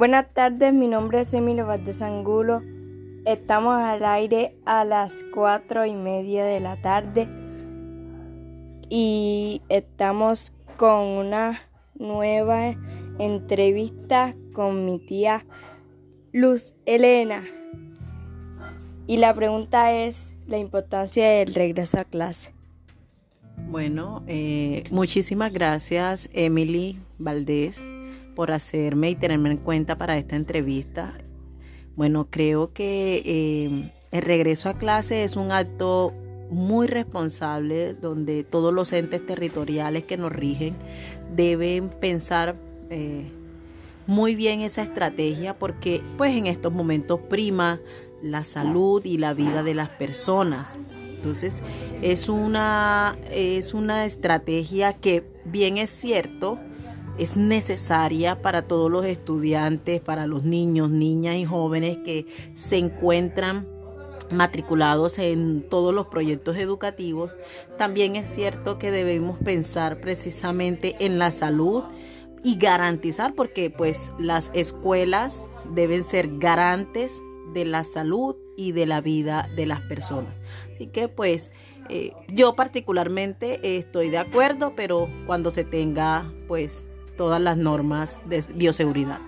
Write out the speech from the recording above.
Buenas tardes, mi nombre es Emilio Valdés Angulo. Estamos al aire a las cuatro y media de la tarde y estamos con una nueva entrevista con mi tía Luz Elena. Y la pregunta es la importancia del regreso a clase. Bueno, eh, muchísimas gracias Emily Valdés por hacerme y tenerme en cuenta para esta entrevista. Bueno, creo que eh, el regreso a clase es un acto muy responsable donde todos los entes territoriales que nos rigen deben pensar eh, muy bien esa estrategia porque pues en estos momentos prima la salud y la vida de las personas. Entonces es una, es una estrategia que bien es cierto, es necesaria para todos los estudiantes, para los niños, niñas y jóvenes que se encuentran matriculados en todos los proyectos educativos, también es cierto que debemos pensar precisamente en la salud y garantizar, porque pues las escuelas deben ser garantes de la salud y de la vida de las personas. Así que pues eh, yo particularmente estoy de acuerdo, pero cuando se tenga pues todas las normas de bioseguridad.